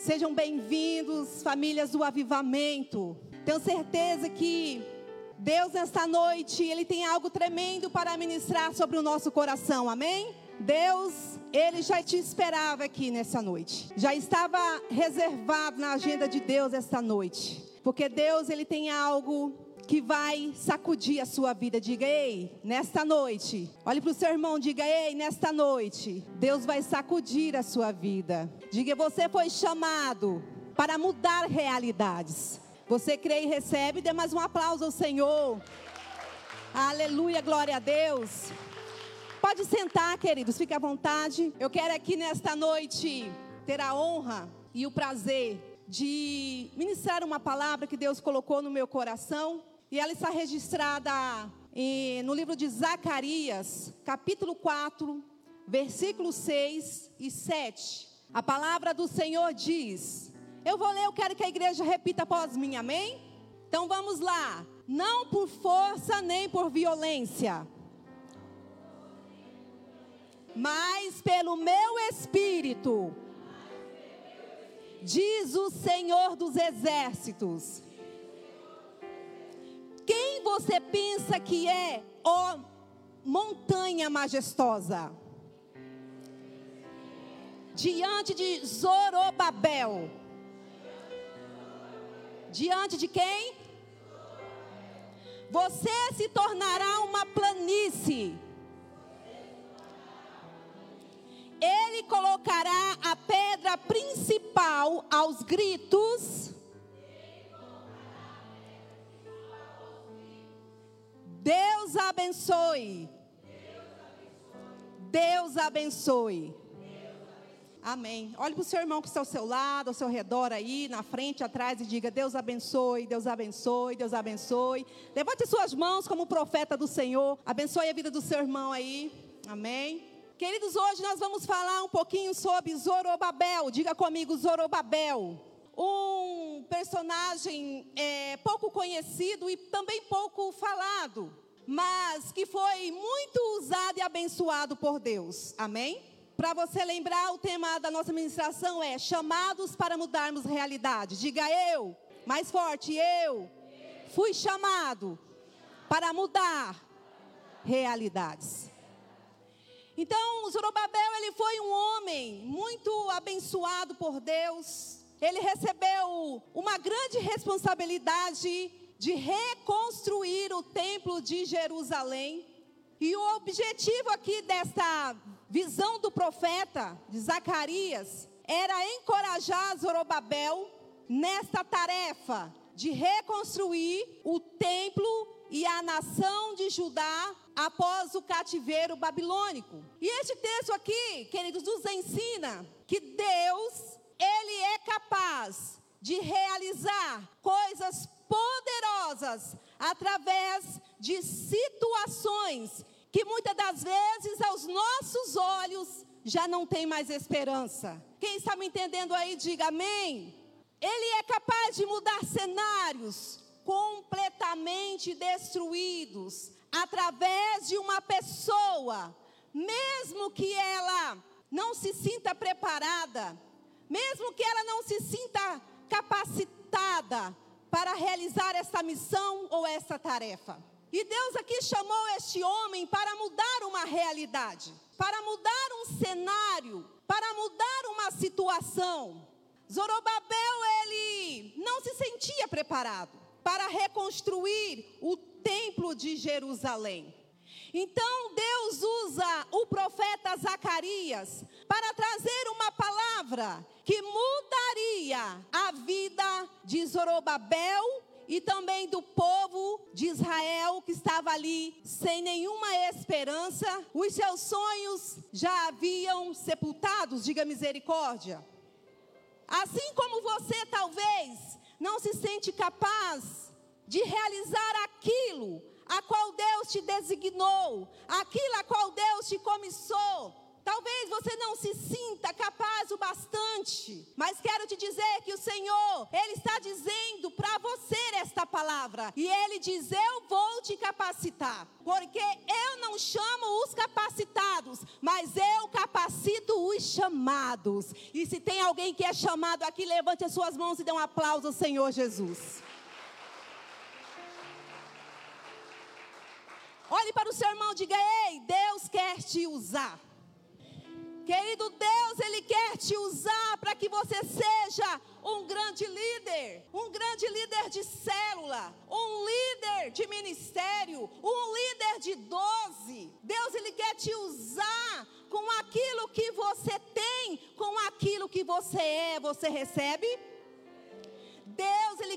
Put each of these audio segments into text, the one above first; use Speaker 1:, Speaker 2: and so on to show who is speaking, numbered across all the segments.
Speaker 1: Sejam bem-vindos, famílias do Avivamento. Tenho certeza que Deus, nesta noite, Ele tem algo tremendo para ministrar sobre o nosso coração, amém? Deus, Ele já te esperava aqui nessa noite, já estava reservado na agenda de Deus esta noite, porque Deus, Ele tem algo que vai sacudir a sua vida. Diga, ei, nesta noite, olhe para o seu irmão, diga, ei, nesta noite, Deus vai sacudir a sua vida. Diga, você foi chamado para mudar realidades. Você crê e recebe, dê mais um aplauso ao Senhor. Aleluia, glória a Deus. Pode sentar, queridos, fique à vontade. Eu quero aqui nesta noite ter a honra e o prazer de ministrar uma palavra que Deus colocou no meu coração. E ela está registrada no livro de Zacarias, capítulo 4, versículos 6 e 7. A palavra do Senhor diz: eu vou ler, eu quero que a igreja repita após mim, amém? Então vamos lá. Não por força nem por violência, mas pelo meu espírito, diz o Senhor dos exércitos. Quem você pensa que é, ó montanha majestosa? Diante de Zorobabel Diante de quem? Você se tornará uma planície. Ele colocará a pedra principal aos gritos. Deus abençoe. Deus abençoe. Amém. Olhe para o seu irmão que está ao seu lado, ao seu redor aí, na frente, atrás e diga: Deus abençoe, Deus abençoe, Deus abençoe. Levante suas mãos como profeta do Senhor. Abençoe a vida do seu irmão aí. Amém. Queridos, hoje nós vamos falar um pouquinho sobre Zorobabel. Diga comigo, Zorobabel. Um personagem é, pouco conhecido e também pouco falado, mas que foi muito usado e abençoado por Deus. Amém? Para você lembrar, o tema da nossa ministração é chamados para mudarmos realidade. Diga eu, mais forte, eu fui chamado para mudar realidades. Então, Zorobabel, ele foi um homem muito abençoado por Deus. Ele recebeu uma grande responsabilidade de reconstruir o templo de Jerusalém. E o objetivo aqui desta visão do profeta de Zacarias era encorajar Zorobabel nesta tarefa de reconstruir o templo e a nação de Judá após o cativeiro babilônico. E este texto aqui, queridos, nos ensina que Deus, ele é capaz de realizar coisas poderosas através de situações que muitas das vezes aos nossos olhos já não tem mais esperança. Quem está me entendendo aí, diga amém. Ele é capaz de mudar cenários completamente destruídos através de uma pessoa, mesmo que ela não se sinta preparada, mesmo que ela não se sinta capacitada para realizar essa missão ou essa tarefa. E Deus aqui chamou este homem para mudar uma realidade, para mudar um cenário, para mudar uma situação. Zorobabel, ele não se sentia preparado para reconstruir o templo de Jerusalém. Então Deus usa o profeta Zacarias para trazer uma palavra que mudaria a vida de Zorobabel e também do povo de Israel que estava ali sem nenhuma esperança, os seus sonhos já haviam sepultados, diga misericórdia. Assim como você talvez não se sente capaz de realizar aquilo a qual Deus te designou, aquilo a qual Deus te comissou, Talvez você não se sinta capaz o bastante, mas quero te dizer que o Senhor, Ele está dizendo para você esta palavra, e Ele diz: Eu vou te capacitar, porque eu não chamo os capacitados, mas eu capacito os chamados. E se tem alguém que é chamado aqui, levante as suas mãos e dê um aplauso ao Senhor Jesus. Olhe para o seu irmão e diga: Ei, Deus quer te usar. Querido Deus, Ele quer te usar para que você seja um grande líder, um grande líder de célula, um líder de ministério, um líder de doze. Deus, Ele quer te usar com aquilo que você tem, com aquilo que você é. Você recebe?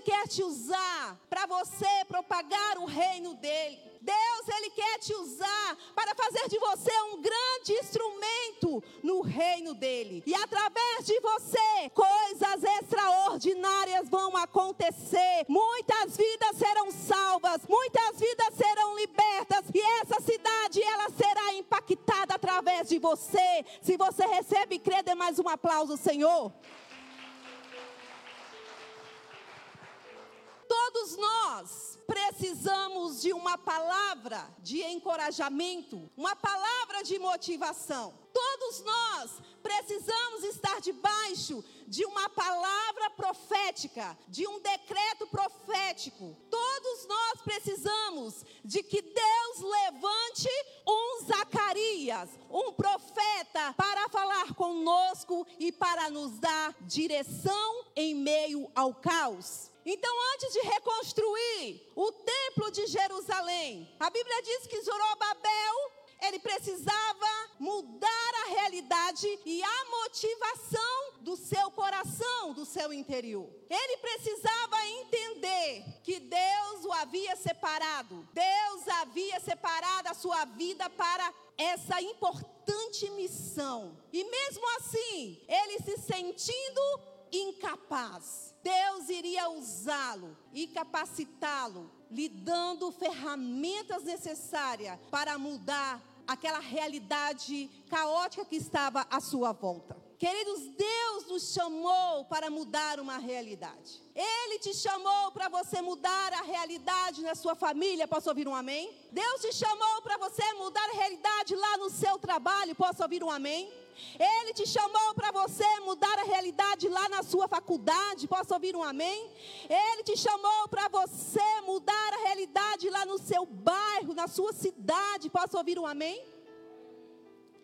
Speaker 1: Quer te usar para você propagar o reino dEle. Deus, Ele quer te usar para fazer de você um grande instrumento no reino dEle. E através de você, coisas extraordinárias vão acontecer. Muitas vidas serão salvas, muitas vidas serão libertas. E essa cidade, ela será impactada através de você. Se você recebe e crê, dê mais um aplauso, Senhor. Todos nós precisamos de uma palavra de encorajamento, uma palavra de motivação. Todos nós precisamos estar debaixo de uma palavra profética, de um decreto profético. Todos nós precisamos de que Deus levante um Zacarias, um profeta, para falar conosco e para nos dar direção em meio ao caos. Então, antes de reconstruir o templo de Jerusalém, a Bíblia diz que Zorobabel, ele precisava mudar a realidade e a motivação do seu coração, do seu interior. Ele precisava entender que Deus o havia separado. Deus havia separado a sua vida para essa importante missão. E mesmo assim, ele se sentindo incapaz Deus iria usá-lo e capacitá-lo, lhe dando ferramentas necessárias para mudar aquela realidade caótica que estava à sua volta. Queridos, Deus nos chamou para mudar uma realidade. Ele te chamou para você mudar a realidade na sua família. Posso ouvir um amém? Deus te chamou para você mudar a realidade lá no seu trabalho. Posso ouvir um amém? Ele te chamou para você mudar a realidade lá na sua faculdade. Posso ouvir um amém? Ele te chamou para você mudar a realidade lá no seu bairro, na sua cidade. Posso ouvir um amém?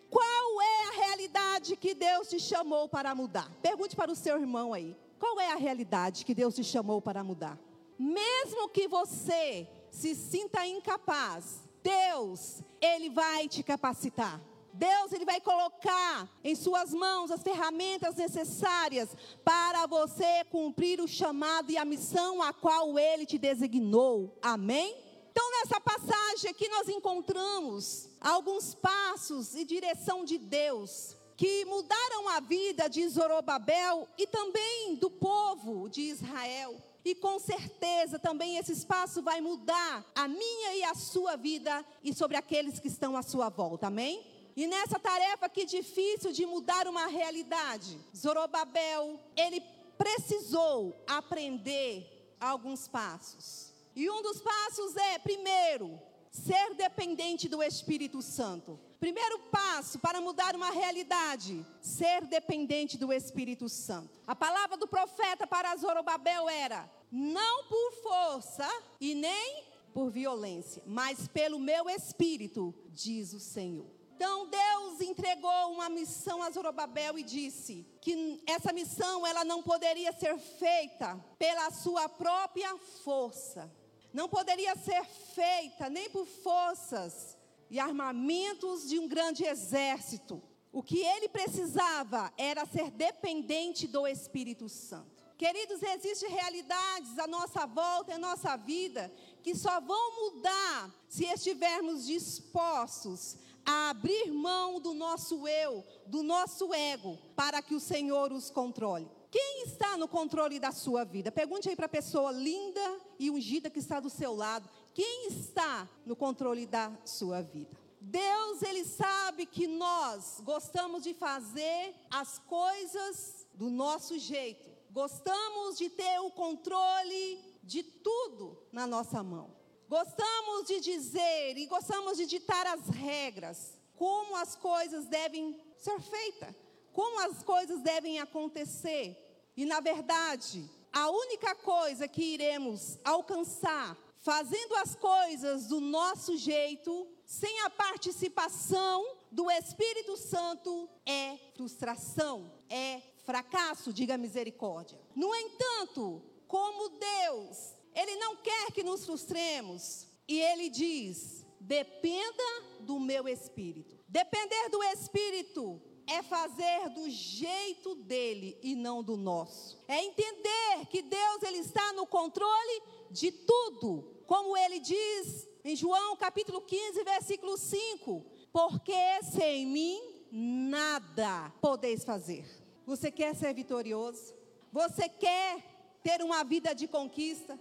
Speaker 1: Qual é a realidade que Deus te chamou para mudar? Pergunte para o seu irmão aí. Qual é a realidade que Deus te chamou para mudar? Mesmo que você se sinta incapaz, Deus, Ele vai te capacitar. Deus ele vai colocar em suas mãos as ferramentas necessárias para você cumprir o chamado e a missão a qual ele te designou. Amém? Então, nessa passagem aqui nós encontramos alguns passos e direção de Deus que mudaram a vida de Zorobabel e também do povo de Israel. E com certeza também esse espaço vai mudar a minha e a sua vida e sobre aqueles que estão à sua volta. Amém? E nessa tarefa que difícil de mudar uma realidade, Zorobabel, ele precisou aprender alguns passos. E um dos passos é, primeiro, ser dependente do Espírito Santo. Primeiro passo para mudar uma realidade, ser dependente do Espírito Santo. A palavra do profeta para Zorobabel era: não por força e nem por violência, mas pelo meu espírito, diz o Senhor. Então Deus entregou uma missão a Zorobabel e disse que essa missão ela não poderia ser feita pela sua própria força. Não poderia ser feita nem por forças e armamentos de um grande exército. O que ele precisava era ser dependente do Espírito Santo. Queridos, existem realidades à nossa volta, em nossa vida, que só vão mudar se estivermos dispostos a abrir mão do nosso eu, do nosso ego, para que o Senhor os controle. Quem está no controle da sua vida? Pergunte aí para a pessoa linda e ungida que está do seu lado. Quem está no controle da sua vida? Deus, ele sabe que nós gostamos de fazer as coisas do nosso jeito. Gostamos de ter o controle de tudo na nossa mão. Gostamos de dizer e gostamos de ditar as regras, como as coisas devem ser feitas, como as coisas devem acontecer. E na verdade, a única coisa que iremos alcançar fazendo as coisas do nosso jeito, sem a participação do Espírito Santo, é frustração, é fracasso, diga misericórdia. No entanto, como Deus, Ele não quer que nos frustremos, e Ele diz: dependa do meu Espírito. Depender do Espírito é fazer do jeito dele e não do nosso. É entender que Deus ele está no controle de tudo. Como ele diz em João capítulo 15, versículo 5: Porque sem mim nada podeis fazer. Você quer ser vitorioso? Você quer ter uma vida de conquista?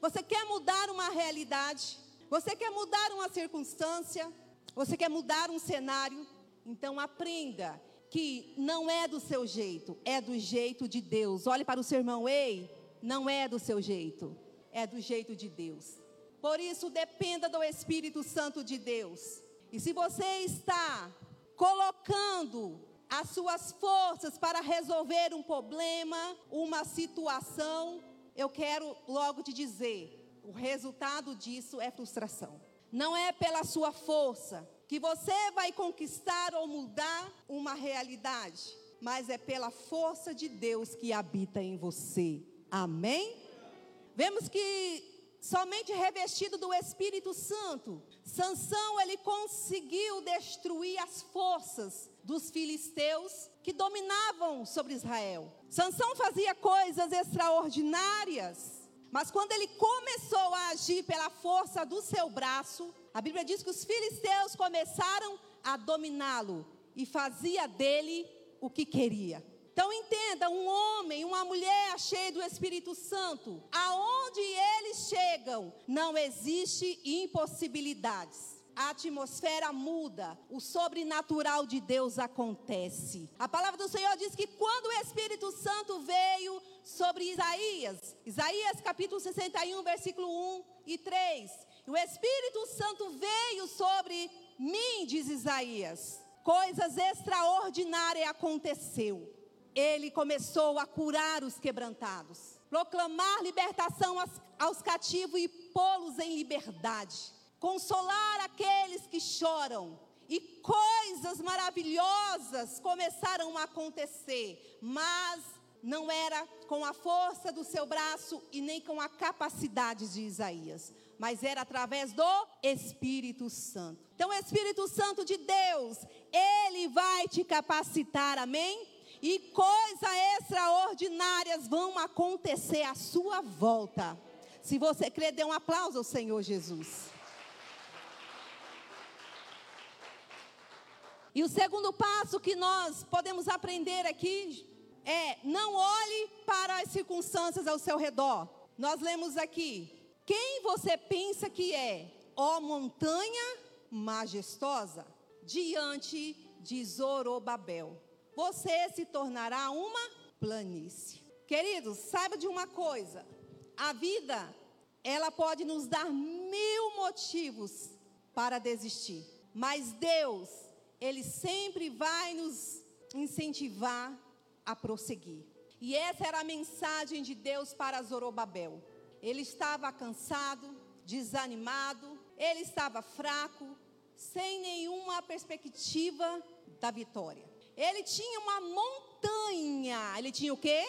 Speaker 1: Você quer mudar uma realidade? Você quer mudar uma circunstância? Você quer mudar um cenário? Então aprenda que não é do seu jeito, é do jeito de Deus. Olhe para o seu irmão, ei, não é do seu jeito, é do jeito de Deus. Por isso, dependa do Espírito Santo de Deus. E se você está colocando as suas forças para resolver um problema, uma situação, eu quero logo te dizer: o resultado disso é frustração. Não é pela sua força, que você vai conquistar ou mudar uma realidade, mas é pela força de Deus que habita em você. Amém? Vemos que somente revestido do Espírito Santo, Sansão ele conseguiu destruir as forças dos filisteus que dominavam sobre Israel. Sansão fazia coisas extraordinárias, mas quando ele começou a agir pela força do seu braço, a Bíblia diz que os filisteus começaram a dominá-lo e fazia dele o que queria. Então entenda, um homem, uma mulher cheia do Espírito Santo, aonde eles chegam, não existe impossibilidades a atmosfera muda, o sobrenatural de Deus acontece. A palavra do Senhor diz que quando o Espírito Santo veio sobre Isaías, Isaías capítulo 61, versículo 1 e 3, o Espírito Santo veio sobre mim, diz Isaías. Coisas extraordinárias aconteceu. Ele começou a curar os quebrantados, proclamar libertação aos, aos cativos e pô-los em liberdade, consolar aqueles que choram. E coisas maravilhosas começaram a acontecer, mas não era com a força do seu braço e nem com a capacidade de Isaías, mas era através do Espírito Santo. Então, o Espírito Santo de Deus, ele vai te capacitar, amém? E coisas extraordinárias vão acontecer à sua volta. Se você crer, dê um aplauso ao Senhor Jesus. E o segundo passo que nós podemos aprender aqui é: não olhe para as circunstâncias ao seu redor. Nós lemos aqui: quem você pensa que é, ó montanha majestosa, diante de Zorobabel? Você se tornará uma planície. Queridos, saiba de uma coisa: a vida, ela pode nos dar mil motivos para desistir, mas Deus, Ele sempre vai nos incentivar a prosseguir. E essa era a mensagem de Deus para Zorobabel. Ele estava cansado, desanimado, ele estava fraco, sem nenhuma perspectiva da vitória. Ele tinha uma montanha, ele tinha o quê?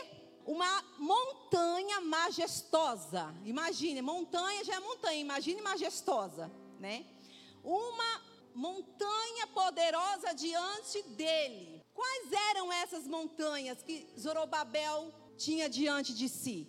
Speaker 1: Uma montanha majestosa. Imagine, montanha já é montanha, imagine majestosa, né? Uma montanha poderosa diante dele. Quais eram essas montanhas que Zorobabel tinha diante de si?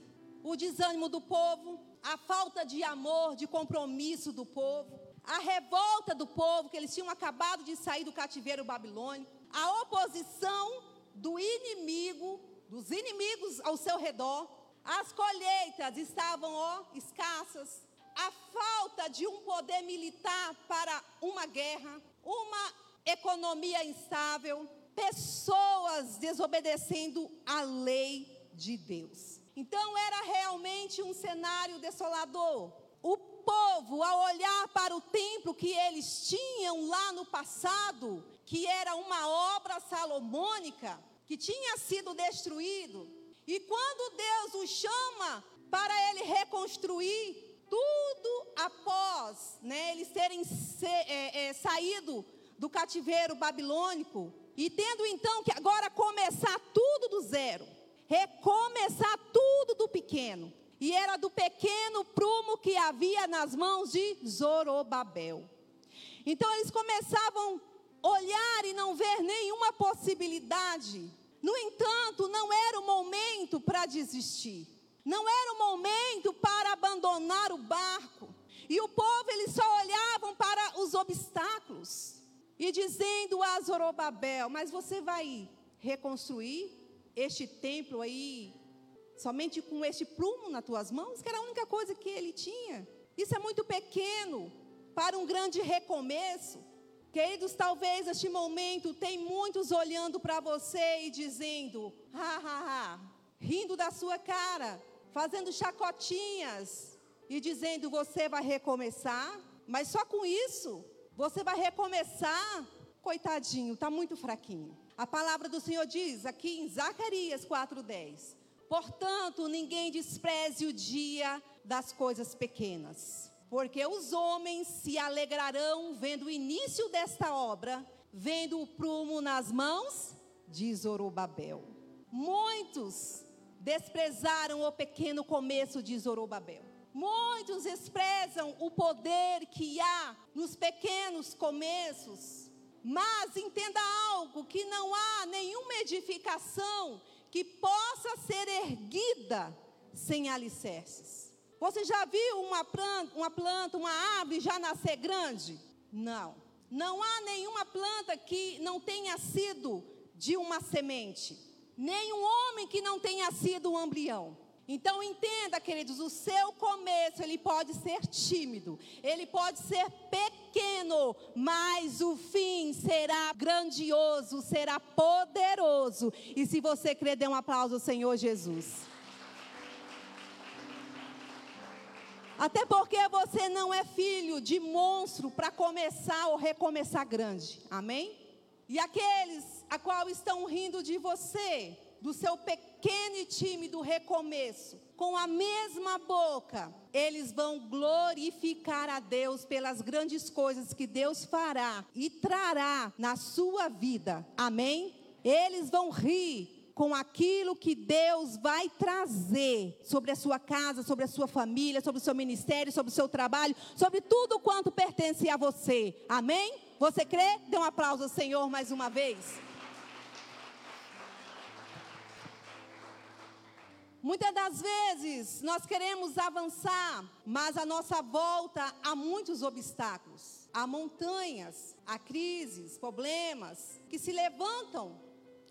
Speaker 1: o desânimo do povo, a falta de amor, de compromisso do povo, a revolta do povo, que eles tinham acabado de sair do cativeiro babilônico, a oposição do inimigo, dos inimigos ao seu redor, as colheitas estavam ó, escassas, a falta de um poder militar para uma guerra, uma economia instável, pessoas desobedecendo a lei de Deus. Então era realmente um cenário desolador. O povo, ao olhar para o templo que eles tinham lá no passado, que era uma obra salomônica, que tinha sido destruído, e quando Deus o chama para ele reconstruir, tudo após né, eles terem se, é, é, saído do cativeiro babilônico, e tendo então que agora começar tudo do zero, recomeçar tudo do pequeno. E era do pequeno prumo que havia nas mãos de Zorobabel. Então eles começavam a olhar e não ver nenhuma possibilidade. No entanto, não era o momento para desistir. Não era o momento para abandonar o barco. E o povo, eles só olhavam para os obstáculos. E dizendo a Zorobabel: Mas você vai reconstruir este templo aí somente com este plumo nas tuas mãos? Que era a única coisa que ele tinha. Isso é muito pequeno para um grande recomeço. Queridos, talvez neste momento tem muitos olhando para você e dizendo: ha, ha, ha, rindo da sua cara, fazendo chacotinhas e dizendo: você vai recomeçar, mas só com isso você vai recomeçar. Coitadinho, está muito fraquinho. A palavra do Senhor diz aqui em Zacarias 4,10: Portanto, ninguém despreze o dia das coisas pequenas, porque os homens se alegrarão vendo o início desta obra, vendo o prumo nas mãos de Zorobabel. Muitos desprezaram o pequeno começo de Zorobabel. Muitos desprezam o poder que há nos pequenos começos. Mas entenda algo: que não há nenhuma edificação que possa ser erguida sem alicerces. Você já viu uma planta, uma planta, uma árvore já nascer grande? Não. Não há nenhuma planta que não tenha sido de uma semente nenhum homem que não tenha sido um embrião. Então entenda, queridos, o seu começo ele pode ser tímido, ele pode ser pequeno, mas o fim será grandioso, será poderoso. E se você crer, dê um aplauso ao Senhor Jesus. Até porque você não é filho de monstro para começar ou recomeçar grande. Amém? E aqueles a qual estão rindo de você, do seu pequeno e tímido recomeço, com a mesma boca, eles vão glorificar a Deus pelas grandes coisas que Deus fará e trará na sua vida. Amém? Eles vão rir com aquilo que Deus vai trazer sobre a sua casa, sobre a sua família, sobre o seu ministério, sobre o seu trabalho, sobre tudo quanto pertence a você. Amém? Você crê? Dê um aplauso ao Senhor mais uma vez. Muitas das vezes nós queremos avançar, mas a nossa volta há muitos obstáculos. Há montanhas, há crises, problemas que se levantam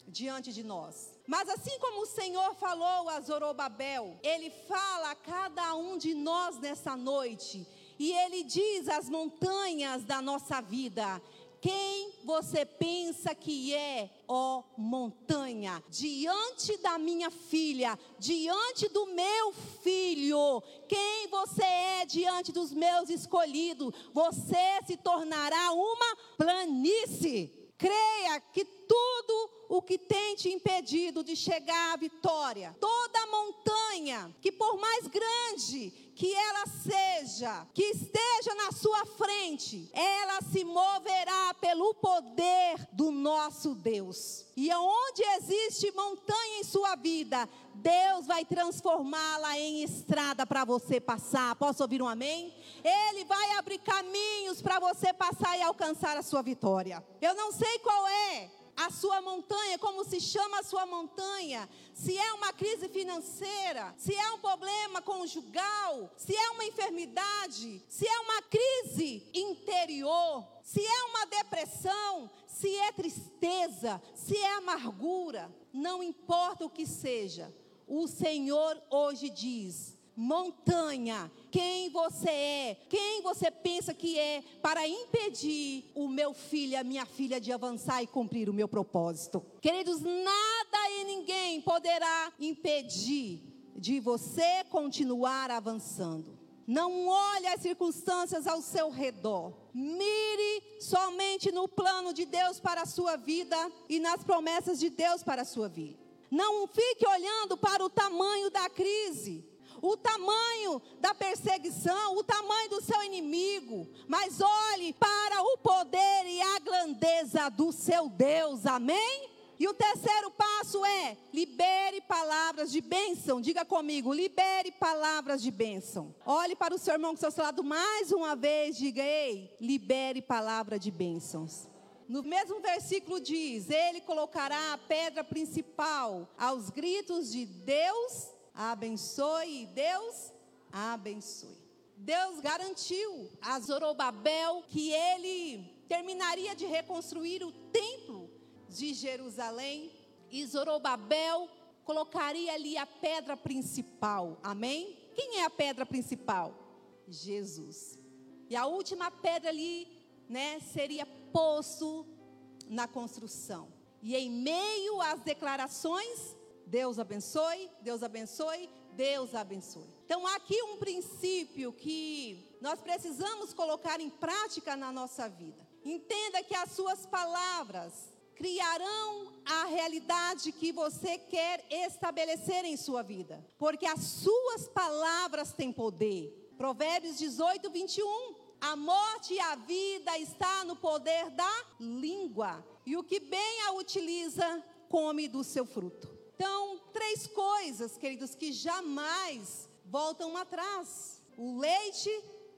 Speaker 1: diante de nós. Mas assim como o Senhor falou a Zorobabel, Ele fala a cada um de nós nessa noite. E Ele diz às montanhas da nossa vida: quem você pensa que é, ó montanha? Diante da minha filha, diante do meu filho, quem você é diante dos meus escolhidos? Você se tornará uma planície. Creia que tudo o que tem te impedido de chegar à vitória, toda montanha, que por mais grande que ela seja, que esteja na sua frente, ela se moverá pelo poder do nosso Deus. E onde existe montanha em sua vida, Deus vai transformá-la em estrada para você passar. Posso ouvir um amém? Ele vai abrir caminhos para você passar e alcançar a sua vitória. Eu não sei qual é a sua montanha, como se chama a sua montanha, se é uma crise financeira, se é um problema conjugal, se é uma enfermidade, se é uma crise interior, se é uma depressão, se é tristeza, se é amargura, não importa o que seja, o Senhor hoje diz: montanha, quem você é, quem você pensa que é, para impedir o meu filho a minha filha de avançar e cumprir o meu propósito. Queridos, nada e ninguém poderá impedir de você continuar avançando. Não olhe as circunstâncias ao seu redor. Mire somente no plano de Deus para a sua vida e nas promessas de Deus para a sua vida. Não fique olhando para o tamanho da crise, o tamanho da perseguição, o tamanho do seu inimigo, mas olhe para o poder e a grandeza do seu Deus. Amém? E o terceiro passo é: libere palavras de bênção. Diga comigo, libere palavras de bênção. Olhe para o seu irmão que seu lado mais uma vez, diga: ei, libere palavra de bênçãos. No mesmo versículo diz: Ele colocará a pedra principal aos gritos de Deus abençoe, Deus abençoe. Deus garantiu a Zorobabel que ele terminaria de reconstruir o templo de Jerusalém e Zorobabel colocaria ali a pedra principal. Amém? Quem é a pedra principal? Jesus. E a última pedra ali, né, seria posto na construção. E em meio às declarações, Deus abençoe, Deus abençoe, Deus abençoe. Então, há aqui um princípio que nós precisamos colocar em prática na nossa vida. Entenda que as suas palavras criarão a realidade que você quer estabelecer em sua vida, porque as suas palavras têm poder. Provérbios 18, 21. A morte e a vida está no poder da língua, e o que bem a utiliza, come do seu fruto. Então, três coisas, queridos, que jamais voltam atrás: o leite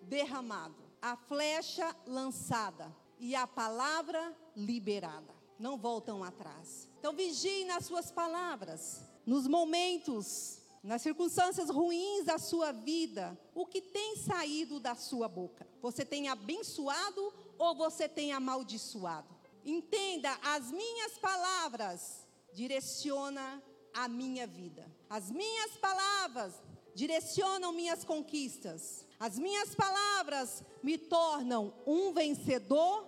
Speaker 1: derramado, a flecha lançada e a palavra liberada não voltam atrás. Então vigie nas suas palavras, nos momentos, nas circunstâncias ruins da sua vida, o que tem saído da sua boca? Você tem abençoado ou você tem amaldiçoado? Entenda, as minhas palavras direciona a minha vida. As minhas palavras direcionam minhas conquistas. As minhas palavras me tornam um vencedor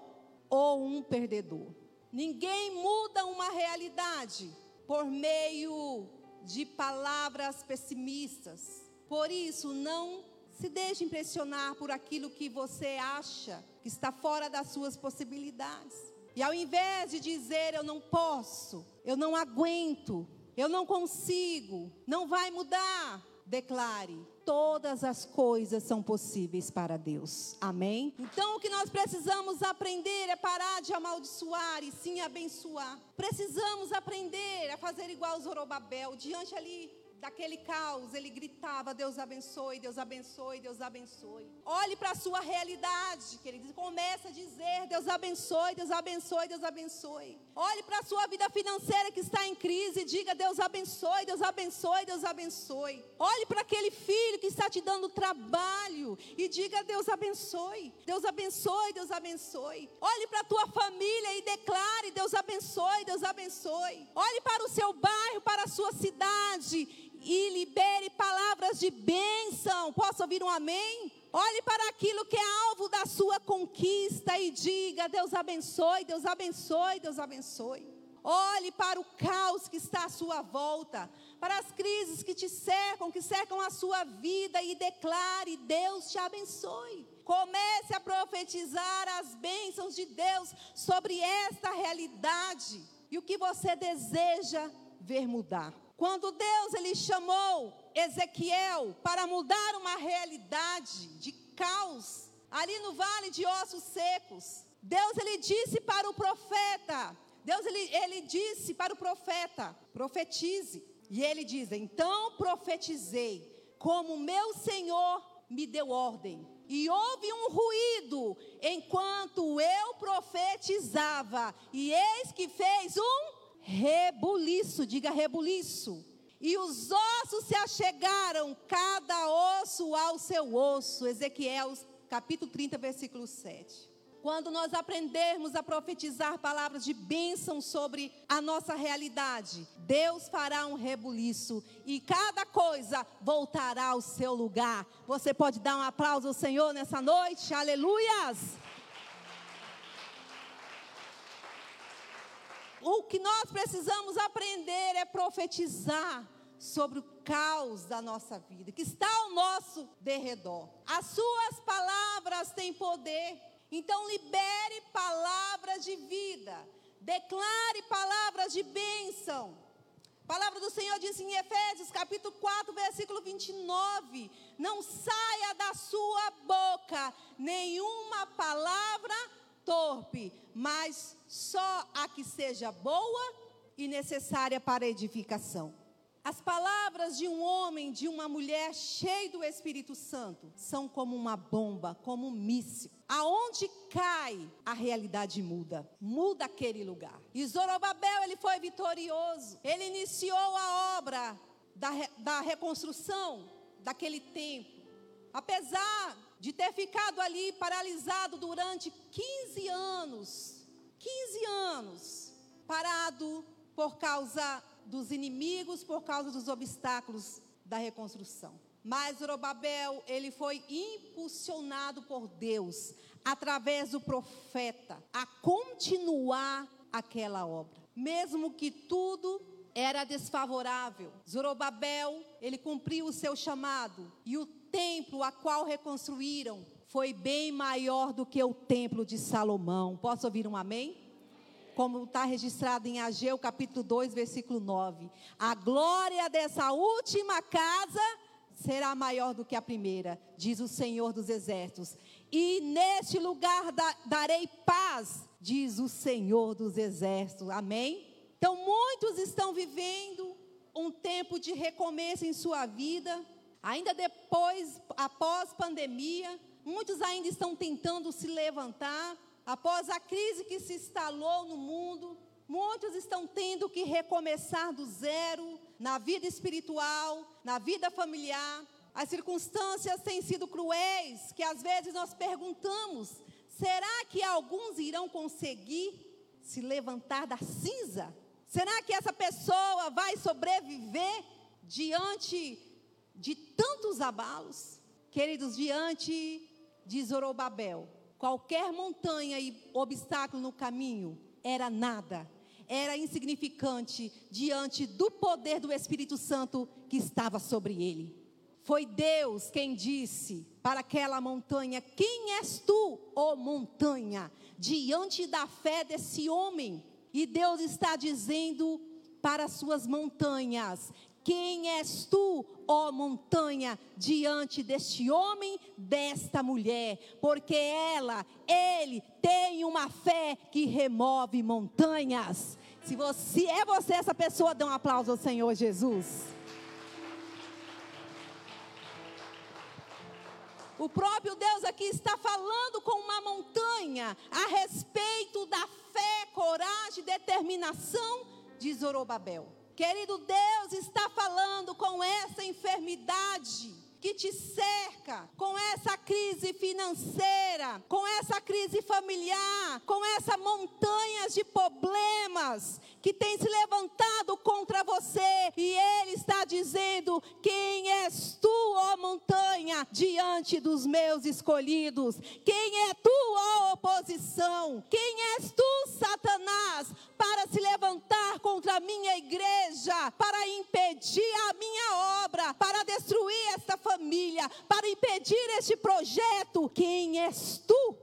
Speaker 1: ou um perdedor. Ninguém muda uma realidade por meio de palavras pessimistas. Por isso, não se deixe impressionar por aquilo que você acha que está fora das suas possibilidades. E ao invés de dizer eu não posso, eu não aguento, eu não consigo, não vai mudar, declare: todas as coisas são possíveis para Deus. Amém? Então o que nós precisamos aprender é parar de amaldiçoar e sim abençoar. Precisamos aprender a fazer igual Zorobabel, diante ali daquele caos, ele gritava: Deus abençoe, Deus abençoe, Deus abençoe. Olhe para a sua realidade, queridos, e comece a dizer: Deus abençoe, Deus abençoe, Deus abençoe. Olhe para a sua vida financeira que está em crise e diga: Deus abençoe, Deus abençoe, Deus abençoe. Olhe para aquele filho que está te dando trabalho e diga: Deus abençoe, Deus abençoe, Deus abençoe. Olhe para a tua família e declare: Deus abençoe, Deus abençoe. Olhe para o seu bairro, para a sua cidade e libere palavras de bênção. Posso ouvir um amém? Olhe para aquilo que é alvo da sua conquista e diga: Deus abençoe, Deus abençoe, Deus abençoe. Olhe para o caos que está à sua volta, para as crises que te cercam, que cercam a sua vida e declare: Deus te abençoe. Comece a profetizar as bênçãos de Deus sobre esta realidade e o que você deseja ver mudar. Quando Deus ele chamou Ezequiel para mudar uma realidade de caos ali no vale de ossos secos, Deus ele disse para o profeta, Deus ele, ele disse para o profeta, profetize. E ele diz: "Então profetizei, como meu Senhor me deu ordem. E houve um ruído enquanto eu profetizava, e eis que fez um rebuliço, diga rebuliço. E os ossos se achegaram, cada osso ao seu osso. Ezequiel, capítulo 30, versículo 7. quando nós aprendermos a profetizar palavras de bênção sobre a nossa realidade, Deus fará um rebuliço e cada coisa voltará ao seu lugar. Você pode dar um aplauso ao Senhor nessa noite? Aleluias! O que nós precisamos aprender é profetizar sobre o caos da nossa vida, que está ao nosso derredor. As suas palavras têm poder. Então, libere palavras de vida, declare palavras de bênção. A palavra do Senhor diz em Efésios, capítulo 4, versículo 29: Não saia da sua boca nenhuma palavra torpe, mas só a que seja boa e necessária para edificação. As palavras de um homem, de uma mulher cheio do Espírito Santo, são como uma bomba, como um míssil. Aonde cai, a realidade muda. Muda aquele lugar. E Zorobabel, ele foi vitorioso. Ele iniciou a obra da, da reconstrução daquele templo. Apesar de ter ficado ali paralisado durante 15 anos, 15 anos, parado por causa dos inimigos por causa dos obstáculos da reconstrução. Mas Zorobabel, ele foi impulsionado por Deus, através do profeta, a continuar aquela obra. Mesmo que tudo era desfavorável, Zorobabel, ele cumpriu o seu chamado, e o templo a qual reconstruíram foi bem maior do que o templo de Salomão. Posso ouvir um amém? como está registrado em Ageu capítulo 2, versículo 9. A glória dessa última casa será maior do que a primeira, diz o Senhor dos Exércitos. E neste lugar da, darei paz, diz o Senhor dos Exércitos. Amém? Então, muitos estão vivendo um tempo de recomeço em sua vida, ainda depois, após pandemia, muitos ainda estão tentando se levantar, Após a crise que se instalou no mundo, muitos estão tendo que recomeçar do zero na vida espiritual, na vida familiar. As circunstâncias têm sido cruéis, que às vezes nós perguntamos: será que alguns irão conseguir se levantar da cinza? Será que essa pessoa vai sobreviver diante de tantos abalos? Queridos, diante de Zorobabel, Qualquer montanha e obstáculo no caminho era nada, era insignificante diante do poder do Espírito Santo que estava sobre ele. Foi Deus quem disse para aquela montanha: Quem és tu, ó montanha, diante da fé desse homem? E Deus está dizendo para as suas montanhas: quem és tu, ó montanha, diante deste homem, desta mulher? Porque ela, ele, tem uma fé que remove montanhas. Se você é você essa pessoa, dê um aplauso ao Senhor Jesus. O próprio Deus aqui está falando com uma montanha a respeito da fé, coragem, determinação de Zorobabel. Querido Deus está falando com essa enfermidade que te cerca, com essa crise financeira, com essa crise familiar, com essa montanha de problemas que tem se levantado contra você, e Ele está dizendo: Quem és tu, ó montanha, diante dos meus escolhidos? Quem é tu, ó oposição? Quem és tu, Satanás, para se levantar contra a minha igreja, para impedir a minha obra, para destruir esta família, para impedir este projeto. Quem és tu?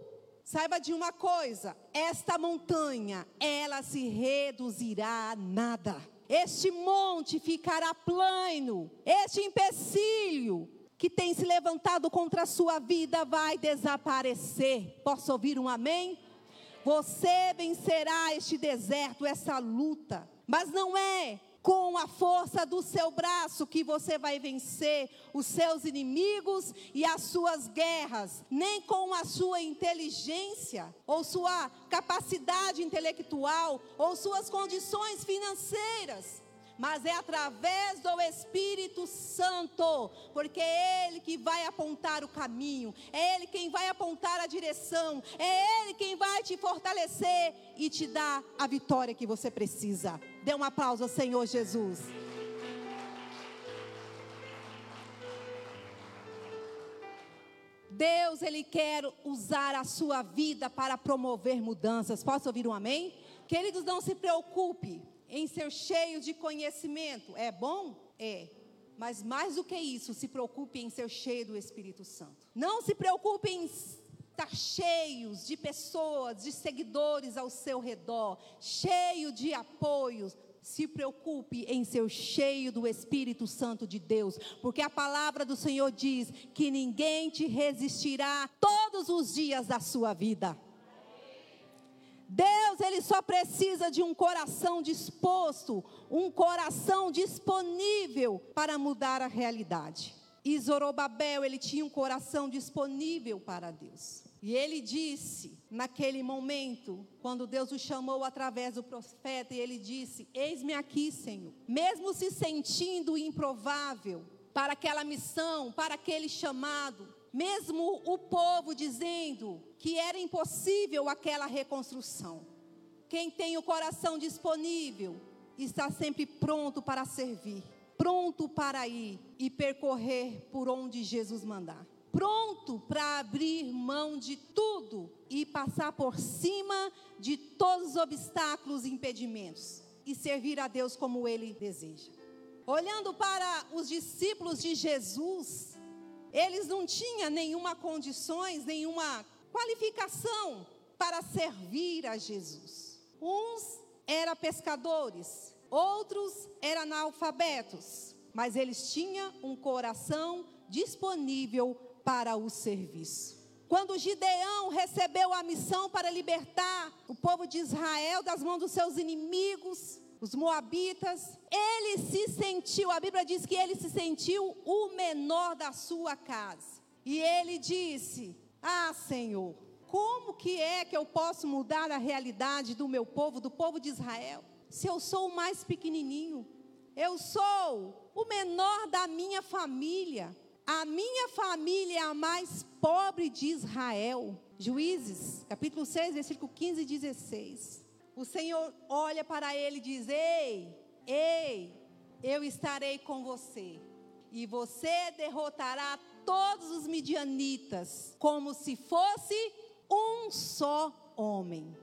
Speaker 1: Saiba de uma coisa: esta montanha, ela se reduzirá a nada. Este monte ficará plano. Este empecilho que tem se levantado contra a sua vida vai desaparecer. Posso ouvir um amém? Você vencerá este deserto, essa luta. Mas não é com a força do seu braço que você vai vencer os seus inimigos e as suas guerras, nem com a sua inteligência, ou sua capacidade intelectual, ou suas condições financeiras, mas é através do Espírito Santo, porque é Ele que vai apontar o caminho, é Ele quem vai apontar a direção, é Ele quem vai te fortalecer e te dar a vitória que você precisa. Dê um aplauso ao Senhor Jesus. Deus, Ele quer usar a sua vida para promover mudanças. Posso ouvir um amém? Queridos, não se preocupe em ser cheio de conhecimento. É bom? É. Mas mais do que isso, se preocupe em ser cheio do Espírito Santo. Não se preocupe em estar cheios de pessoas, de seguidores ao seu redor, cheio de apoios, se preocupe em ser cheio do Espírito Santo de Deus, porque a palavra do Senhor diz que ninguém te resistirá todos os dias da sua vida. Deus, ele só precisa de um coração disposto, um coração disponível para mudar a realidade. E Zorobabel, ele tinha um coração disponível para Deus. E ele disse, naquele momento, quando Deus o chamou através do profeta, e ele disse: Eis-me aqui, Senhor. Mesmo se sentindo improvável para aquela missão, para aquele chamado, mesmo o povo dizendo que era impossível aquela reconstrução. Quem tem o coração disponível está sempre pronto para servir, pronto para ir e percorrer por onde Jesus mandar pronto para abrir mão de tudo e passar por cima de todos os obstáculos e impedimentos e servir a Deus como ele deseja. Olhando para os discípulos de Jesus, eles não tinham nenhuma condições, nenhuma qualificação para servir a Jesus. Uns eram pescadores, outros eram analfabetos, mas eles tinham um coração disponível para o serviço. Quando Gideão recebeu a missão para libertar o povo de Israel das mãos dos seus inimigos, os moabitas, ele se sentiu, a Bíblia diz que ele se sentiu o menor da sua casa. E ele disse: Ah, Senhor, como que é que eu posso mudar a realidade do meu povo, do povo de Israel, se eu sou o mais pequenininho? Eu sou o menor da minha família. A minha família é a mais pobre de Israel. Juízes, capítulo 6, versículo 15 e 16. O Senhor olha para ele e diz: Ei, ei, eu estarei com você, e você derrotará todos os midianitas, como se fosse um só homem.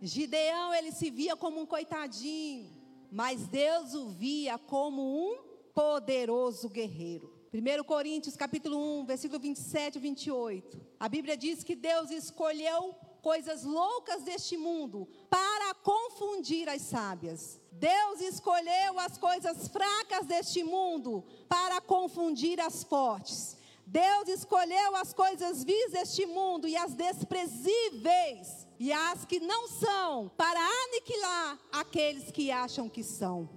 Speaker 1: Gideão, ele se via como um coitadinho, mas Deus o via como um poderoso guerreiro. 1 Coríntios capítulo 1, versículo 27 e 28. A Bíblia diz que Deus escolheu coisas loucas deste mundo para confundir as sábias. Deus escolheu as coisas fracas deste mundo para confundir as fortes. Deus escolheu as coisas vis deste mundo e as desprezíveis e as que não são para aniquilar aqueles que acham que são.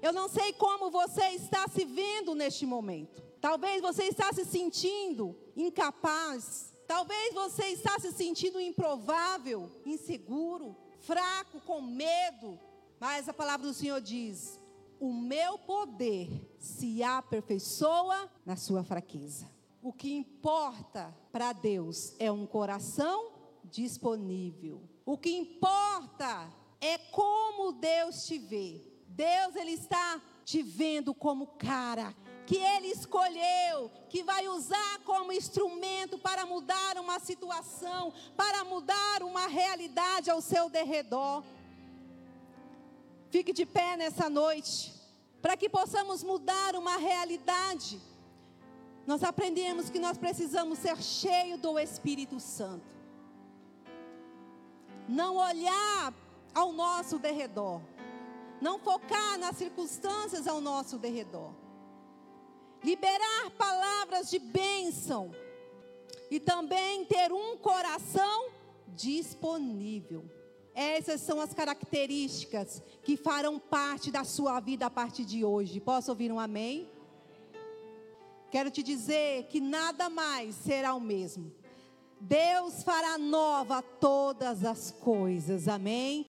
Speaker 1: Eu não sei como você está se vendo neste momento. Talvez você está se sentindo incapaz. Talvez você está se sentindo improvável, inseguro, fraco, com medo. Mas a palavra do Senhor diz: O meu poder se aperfeiçoa na sua fraqueza. O que importa para Deus é um coração disponível. O que importa é como Deus te vê. Deus ele está te vendo como cara que ele escolheu, que vai usar como instrumento para mudar uma situação, para mudar uma realidade ao seu derredor. Fique de pé nessa noite, para que possamos mudar uma realidade. Nós aprendemos que nós precisamos ser cheios do Espírito Santo. Não olhar ao nosso derredor não focar nas circunstâncias ao nosso derredor. Liberar palavras de bênção e também ter um coração disponível. Essas são as características que farão parte da sua vida a partir de hoje. Posso ouvir um amém? Quero te dizer que nada mais será o mesmo. Deus fará nova todas as coisas, amém?